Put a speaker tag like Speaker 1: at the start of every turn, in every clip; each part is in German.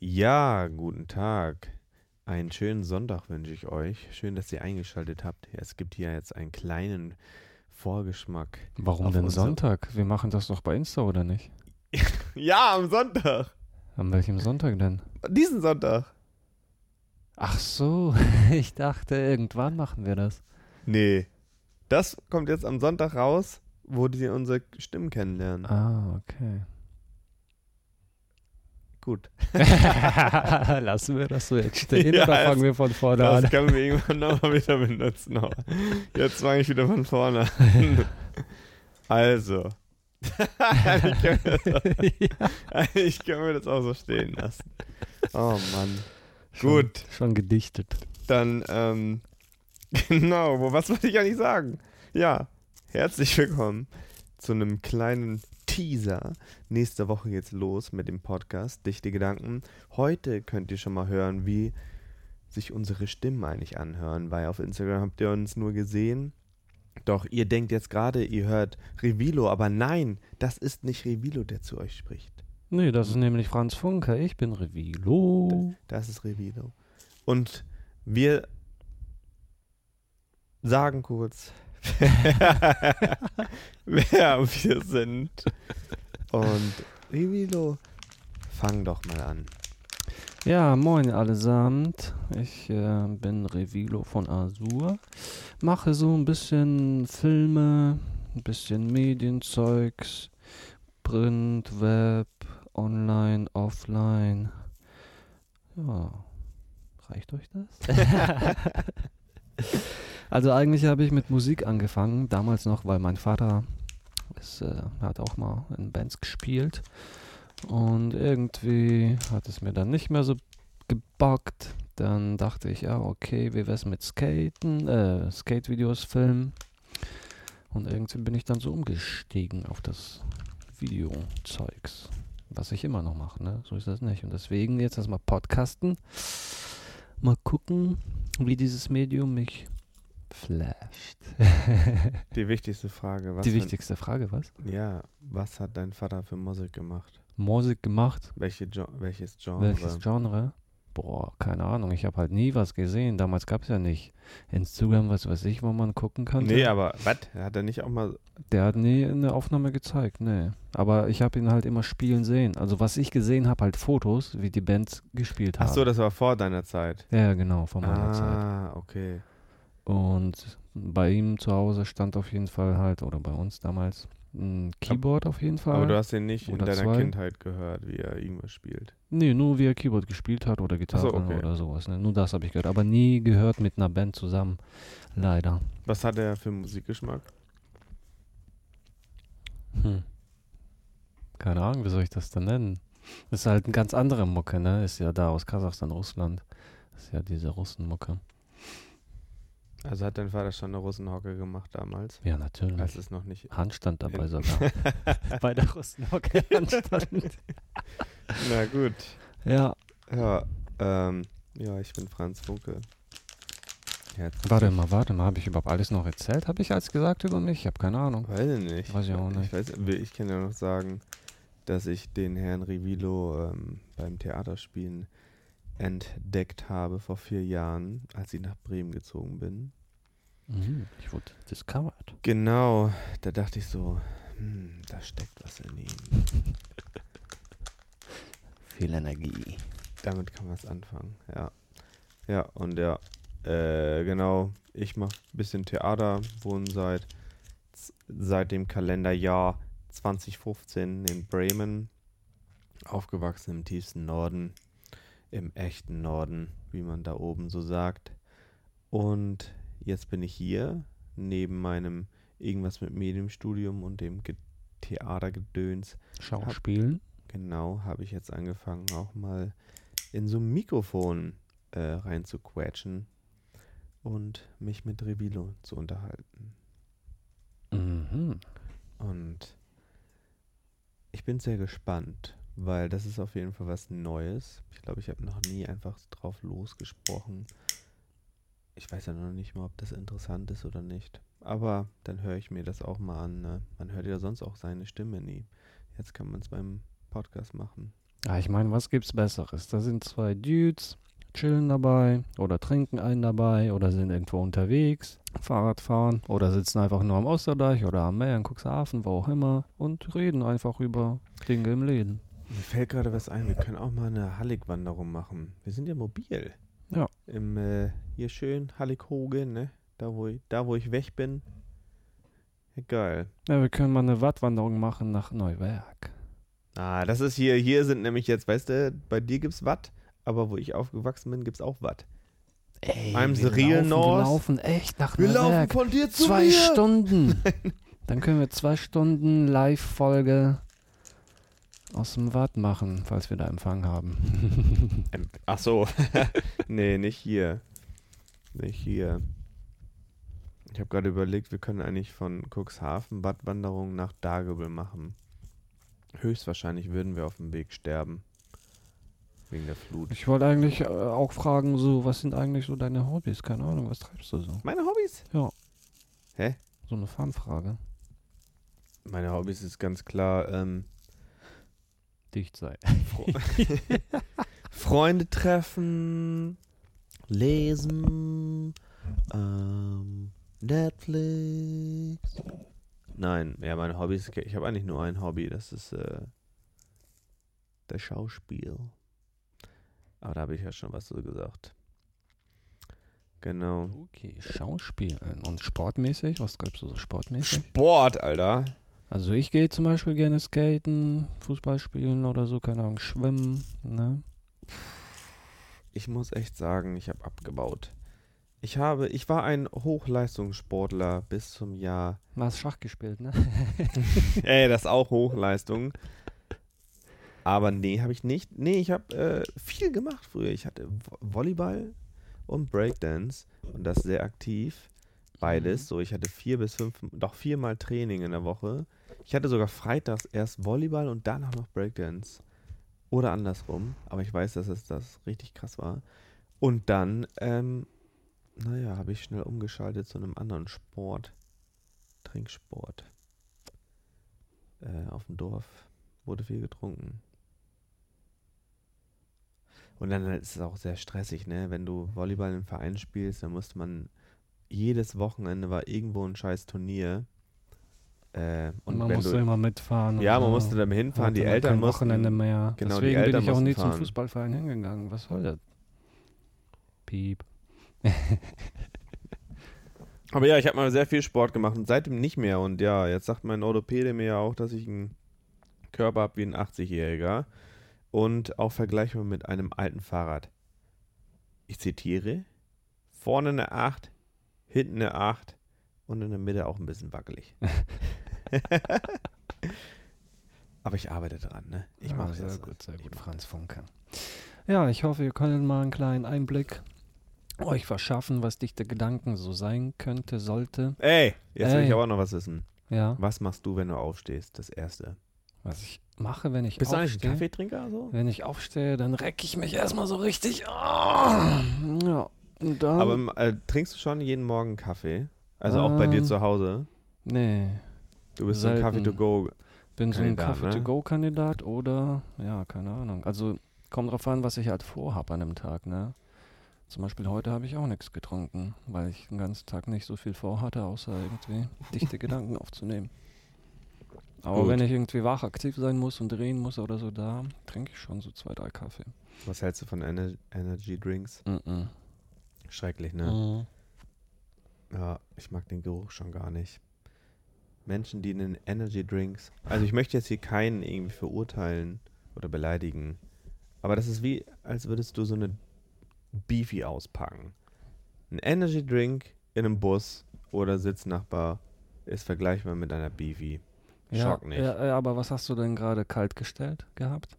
Speaker 1: Ja, guten Tag. Einen schönen Sonntag wünsche ich euch. Schön, dass ihr eingeschaltet habt. Es gibt hier jetzt einen kleinen Vorgeschmack.
Speaker 2: Warum denn Sonntag? Wir machen das doch bei Insta, oder nicht?
Speaker 1: Ja, am Sonntag.
Speaker 2: An welchem Sonntag denn?
Speaker 1: Diesen Sonntag.
Speaker 2: Ach so, ich dachte, irgendwann machen wir das.
Speaker 1: Nee. Das kommt jetzt am Sonntag raus, wo die unsere Stimmen kennenlernen.
Speaker 2: Ah, okay.
Speaker 1: Gut.
Speaker 2: Lassen wir das so jetzt stehen
Speaker 1: Ja,
Speaker 2: oder fangen wir von vorne
Speaker 1: Das
Speaker 2: an?
Speaker 1: können wir irgendwann nochmal wieder benutzen. Aber jetzt fange ich wieder von vorne an. Also. wir das auch, eigentlich können wir das auch so stehen lassen. Oh Mann.
Speaker 2: Schon-
Speaker 1: Gut.
Speaker 2: Schon gedichtet.
Speaker 1: Dann, ähm, genau, was wollte ich eigentlich sagen? Ja, herzlich willkommen zu einem kleinen Teaser. Nächste Woche geht's los mit dem Podcast Dichte Gedanken. Heute könnt ihr schon mal hören, wie sich unsere Stimmen eigentlich anhören, weil auf Instagram habt ihr uns nur gesehen. Doch ihr denkt jetzt gerade, ihr hört Revilo, aber nein, das ist nicht Revilo, der zu euch spricht.
Speaker 2: Nee, das ist nämlich Franz Funke. Ich bin Revilo.
Speaker 1: Das ist Revilo. Und wir sagen kurz, wer wir sind. Und Revilo, fang doch mal an.
Speaker 2: Ja, moin allesamt. Ich äh, bin Revilo von Azur. Mache so ein bisschen Filme, ein bisschen Medienzeugs, Print, Web, Online, Offline. Ja, reicht euch das? also eigentlich habe ich mit Musik angefangen, damals noch, weil mein Vater ist, äh, hat auch mal in Bands gespielt. Und irgendwie hat es mir dann nicht mehr so gebockt. Dann dachte ich, ja, okay, wie wär's mit Skaten, äh, Skate-Videos filmen. Und irgendwie bin ich dann so umgestiegen auf das Video-Zeugs. Was ich immer noch mache, ne? So ist das nicht. Und deswegen jetzt erstmal Podcasten. Mal gucken, wie dieses Medium mich flasht.
Speaker 1: Die wichtigste Frage. Was
Speaker 2: Die wichtigste Frage, was?
Speaker 1: Ja, was hat dein Vater für Musik gemacht?
Speaker 2: Musik gemacht,
Speaker 1: Welche Gen welches Genre?
Speaker 2: Welches Genre? Boah, keine Ahnung. Ich habe halt nie was gesehen. Damals gab es ja nicht Instagram, was weiß ich, wo man gucken konnte.
Speaker 1: Nee, aber was? Hat er nicht auch mal.
Speaker 2: Der hat nie eine Aufnahme gezeigt, nee. Aber ich habe ihn halt immer spielen sehen. Also was ich gesehen habe, halt Fotos, wie die Bands gespielt haben.
Speaker 1: Ach so, das war vor deiner Zeit.
Speaker 2: Ja, genau, von meiner Zeit.
Speaker 1: Ah, okay.
Speaker 2: Und bei ihm zu Hause stand auf jeden Fall halt, oder bei uns damals, ein Keyboard auf jeden Fall.
Speaker 1: Aber du hast ihn nicht in deiner
Speaker 2: zwei.
Speaker 1: Kindheit gehört, wie er irgendwas spielt.
Speaker 2: Nee, nur wie er Keyboard gespielt hat oder Gitarre
Speaker 1: okay.
Speaker 2: oder sowas. Ne? Nur das habe ich gehört. Aber nie gehört mit einer Band zusammen. Leider.
Speaker 1: Was hat er für Musikgeschmack?
Speaker 2: Hm. Keine Ahnung, wie soll ich das denn nennen? Ist halt eine ganz andere Mucke, ne? Ist ja da aus Kasachstan, Russland. Ist ja diese Russenmucke.
Speaker 1: Also hat dein Vater schon eine Russenhocke gemacht damals?
Speaker 2: Ja, natürlich.
Speaker 1: Als es noch nicht.
Speaker 2: Handstand dabei sogar. Bei der Russenmucke Handstand.
Speaker 1: Na gut.
Speaker 2: ja.
Speaker 1: Ja, ähm, ja, ich bin Franz Funke. Herzlich-
Speaker 2: Warte mal, warte mal. Habe ich überhaupt alles noch erzählt? Habe ich alles gesagt über mich? Ich habe keine Ahnung.
Speaker 1: Weiß ich nicht.
Speaker 2: Weiß ich auch nicht.
Speaker 1: Ich, weiß, ich kann ja noch sagen, dass ich den Herrn Rivilo ähm, beim Theaterspielen entdeckt habe vor vier Jahren, als ich nach Bremen gezogen bin.
Speaker 2: Mhm, ich wurde discovered.
Speaker 1: Genau, da dachte ich so, hm, da steckt was in ihm.
Speaker 2: Viel Energie.
Speaker 1: Damit kann man es anfangen, ja. Ja, und ja, äh, genau, ich mache ein bisschen Theater, wohne seit, seit dem Kalenderjahr 2015 in Bremen, aufgewachsen im tiefsten Norden, im echten Norden, wie man da oben so sagt. Und jetzt bin ich hier, neben meinem irgendwas mit Medienstudium und dem Ge Theatergedöns,
Speaker 2: Schauspielen.
Speaker 1: Genau, habe ich jetzt angefangen, auch mal in so ein Mikrofon äh, reinzuquetschen und mich mit Revilo zu unterhalten.
Speaker 2: Mhm.
Speaker 1: Und ich bin sehr gespannt, weil das ist auf jeden Fall was Neues. Ich glaube, ich habe noch nie einfach drauf losgesprochen. Ich weiß ja noch nicht mal, ob das interessant ist oder nicht. Aber dann höre ich mir das auch mal an. Ne? Man hört ja sonst auch seine Stimme nie. Jetzt kann man es beim Podcast machen.
Speaker 2: Ja, ich meine, was gibt's Besseres? Da sind zwei Dudes, chillen dabei oder trinken einen dabei oder sind irgendwo unterwegs, Fahrrad fahren oder sitzen einfach nur am Osterdeich oder am Meer in Cuxhaven, wo auch immer und reden einfach über Dinge im Leben.
Speaker 1: Mir fällt gerade was ein, wir können auch mal eine Hallig-Wanderung machen. Wir sind ja mobil.
Speaker 2: Ja.
Speaker 1: Im, äh, hier schön Hallig-Hogen, ne? Da wo, ich, da, wo ich weg bin. Ja, geil.
Speaker 2: Ja, wir können mal eine Wattwanderung machen nach Neuwerk.
Speaker 1: Ah, das ist hier, hier sind nämlich jetzt, weißt du, bei dir gibt's Watt, aber wo ich aufgewachsen bin, gibt's auch Watt.
Speaker 2: Ey,
Speaker 1: I'm the
Speaker 2: wir laufen. Wir laufen echt nach
Speaker 1: Wir laufen
Speaker 2: Neuwerk.
Speaker 1: von dir zu
Speaker 2: Zwei
Speaker 1: mir.
Speaker 2: Stunden. Dann können wir zwei Stunden Live-Folge aus dem Watt machen, falls wir da Empfang haben.
Speaker 1: Ach so. nee, nicht hier. Nicht hier. Ich habe gerade überlegt, wir können eigentlich von Cuxhaven Wattwanderung nach Dagebel machen. Höchstwahrscheinlich würden wir auf dem Weg sterben. Wegen der Flut.
Speaker 2: Ich wollte eigentlich äh, auch fragen, so, was sind eigentlich so deine Hobbys? Keine Ahnung, was treibst du so?
Speaker 1: Meine Hobbys?
Speaker 2: So eine Fanfrage.
Speaker 1: Meine Hobbys ist ganz klar, ähm,
Speaker 2: Dicht sein.
Speaker 1: Freunde treffen, lesen, ähm, Netflix. Nein, ja, meine Hobbys, ich habe eigentlich nur ein Hobby, das ist äh, das Schauspiel. Aber da habe ich ja schon was so gesagt. Genau.
Speaker 2: Okay, Schauspielen. Und sportmäßig? Was treibst du so sportmäßig?
Speaker 1: Sport, Alter.
Speaker 2: Also ich gehe zum Beispiel gerne skaten, Fußball spielen oder so, keine Ahnung, schwimmen, ne?
Speaker 1: Ich muss echt sagen, ich habe abgebaut. Ich habe, ich war ein Hochleistungssportler bis zum Jahr
Speaker 2: Du hast Schach gespielt, ne?
Speaker 1: Ey, das ist auch Hochleistung. Aber nee, habe ich nicht. Nee, ich habe äh, viel gemacht früher. Ich hatte Vo- Volleyball und Breakdance und das sehr aktiv. Beides.
Speaker 2: Mhm.
Speaker 1: So, ich hatte vier bis fünf, doch viermal Training in der Woche. Ich hatte sogar freitags erst Volleyball und danach noch Breakdance. Oder andersrum. Aber ich weiß, dass es das richtig krass war. Und dann, ähm, naja, habe ich schnell umgeschaltet zu einem anderen Sport. Trinksport. Äh, auf dem Dorf wurde viel getrunken. Und dann ist es auch sehr stressig, ne? Wenn du Volleyball im Verein spielst, dann musste man jedes Wochenende war irgendwo ein scheiß Turnier. Äh, und
Speaker 2: man musste
Speaker 1: du,
Speaker 2: immer mitfahren.
Speaker 1: ja, man musste dann hinfahren, die Eltern
Speaker 2: kein
Speaker 1: mussten.
Speaker 2: Wochenende mehr.
Speaker 1: genau,
Speaker 2: Deswegen bin ich auch nie zum
Speaker 1: fahren.
Speaker 2: Fußballverein hingegangen. Was soll das? Piep.
Speaker 1: Aber ja, ich habe mal sehr viel Sport gemacht und seitdem nicht mehr. Und ja, jetzt sagt mein Orthopäde mir ja auch, dass ich einen Körper habe wie ein 80-Jähriger. Und auch vergleichbar mit einem alten Fahrrad. Ich zitiere: Vorne eine 8, hinten eine 8 und in der Mitte auch ein bisschen wackelig. Aber ich arbeite dran, ne? Ich
Speaker 2: Ja,
Speaker 1: mache
Speaker 2: sehr
Speaker 1: das.
Speaker 2: gut, sehr gut, Franz Funke. Ja, ich hoffe, wir können mal einen kleinen Einblick euch verschaffen, was dichte Gedanken so sein könnte, sollte.
Speaker 1: Ey, jetzt will
Speaker 2: Ey.
Speaker 1: ich aber auch noch was wissen.
Speaker 2: Ja,
Speaker 1: Was machst du, wenn du aufstehst? Das Erste.
Speaker 2: was ich mache, wenn ich
Speaker 1: Bist du eigentlich ein
Speaker 2: aufstehe.
Speaker 1: Kaffeetrinker? So?
Speaker 2: Wenn ich aufstehe, dann recke ich mich erstmal so richtig. ah, ja.
Speaker 1: Aber ähm, äh, trinkst du schon jeden Morgen Kaffee? Also auch bei dir
Speaker 2: Ähm,
Speaker 1: zu Hause?
Speaker 2: nee,
Speaker 1: Du bist so ein
Speaker 2: selten.
Speaker 1: Kaffee to go.
Speaker 2: bin so ein
Speaker 1: Kandidat, ne?
Speaker 2: Oder, ja, keine Ahnung. Also kommt drauf an, was ich halt vorhab an einem Tag, ne? Zum Beispiel heute habe ich auch nichts getrunken, weil ich den ganzen Tag nicht so viel vorhatte, außer irgendwie dichte Gedanken aufzunehmen. Aber
Speaker 1: Gut.
Speaker 2: wenn ich irgendwie wach aktiv sein muss und drehen muss oder so, da trinke ich schon so zwei, drei Kaffee.
Speaker 1: Was hältst du von Ener Energy Drinks?
Speaker 2: Mhm.
Speaker 1: Schrecklich, ne?
Speaker 2: Mhm.
Speaker 1: Ja, ich mag den Geruch schon gar nicht. Menschen, die in den Energy Drinks. Also ich möchte jetzt hier keinen irgendwie verurteilen oder beleidigen. Aber das ist wie, als würdest du so eine Beefy auspacken. Ein Energy Drink in einem Bus oder Sitznachbar ist vergleichbar mit einer Beefy.
Speaker 2: Ja,
Speaker 1: Schock nicht.
Speaker 2: Ja, aber was hast du denn gerade kalt gestellt gehabt?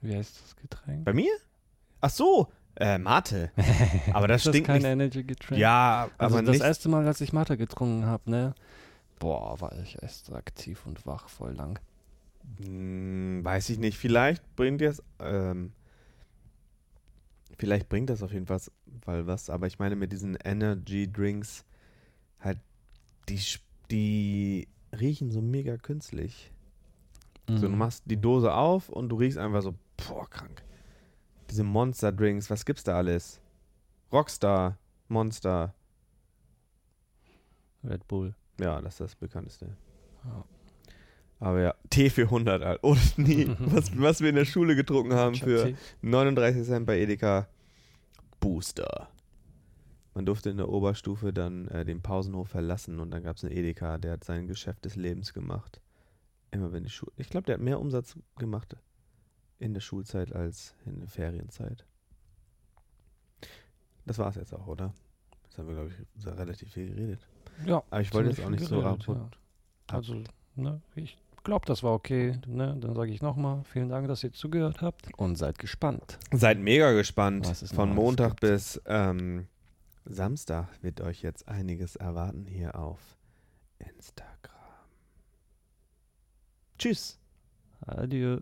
Speaker 2: Wie heißt das Getränk?
Speaker 1: Bei mir? Ach so, äh, Mate. Aber das
Speaker 2: Ist das
Speaker 1: stinkt
Speaker 2: kein
Speaker 1: nicht.
Speaker 2: Energy Getränk?
Speaker 1: Ja,
Speaker 2: Also
Speaker 1: aber
Speaker 2: das
Speaker 1: nicht.
Speaker 2: erste Mal, als ich Mathe getrunken habe, ne? Boah, war ich echt aktiv und wach voll lang.
Speaker 1: Hm, weiß ich nicht. Vielleicht bringt es. Ähm, vielleicht bringt das auf jeden Fall was. Aber ich meine, mit diesen Energy Drinks, halt, die, sch- die riechen so mega künstlich. So, du
Speaker 2: Mhm.
Speaker 1: machst die Dose auf und du riechst einfach so, boah, krank. Diese Monster-Drinks, was gibt's da alles? Rockstar, Monster.
Speaker 2: Red Bull.
Speaker 1: Ja, das ist das bekannteste.
Speaker 2: Ja.
Speaker 1: Aber ja, Tee für 100, Alter. Oder nie. was, was wir in der Schule getrunken haben für
Speaker 2: Chapti.
Speaker 1: 39 Cent bei Edeka. Booster. Man durfte in der Oberstufe dann äh, den Pausenhof verlassen und dann gab es einen Edeka, der hat sein Geschäft des Lebens gemacht. Immer wenn die Schule. Ich glaube, der hat mehr Umsatz gemacht in der Schulzeit als in der Ferienzeit. Das war es jetzt auch, oder? Das haben wir, glaube ich, so relativ viel geredet.
Speaker 2: Ja.
Speaker 1: Aber ich wollte jetzt auch nicht so
Speaker 2: geredet,
Speaker 1: ab.
Speaker 2: ja. Also, ne, ich glaube, das war okay. Ne? Dann sage ich nochmal, vielen Dank, dass ihr zugehört habt. Und seid gespannt.
Speaker 1: Seid mega gespannt. Von Montag
Speaker 2: gibt.
Speaker 1: bis ähm, Samstag wird euch jetzt einiges erwarten hier auf Instagram. Tschüss.
Speaker 2: Adieu.